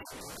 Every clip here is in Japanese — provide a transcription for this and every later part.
you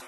you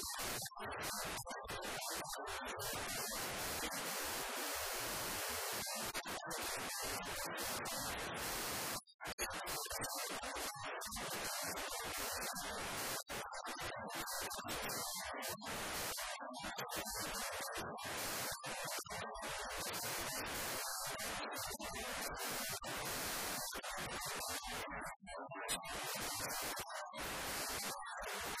そして you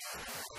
you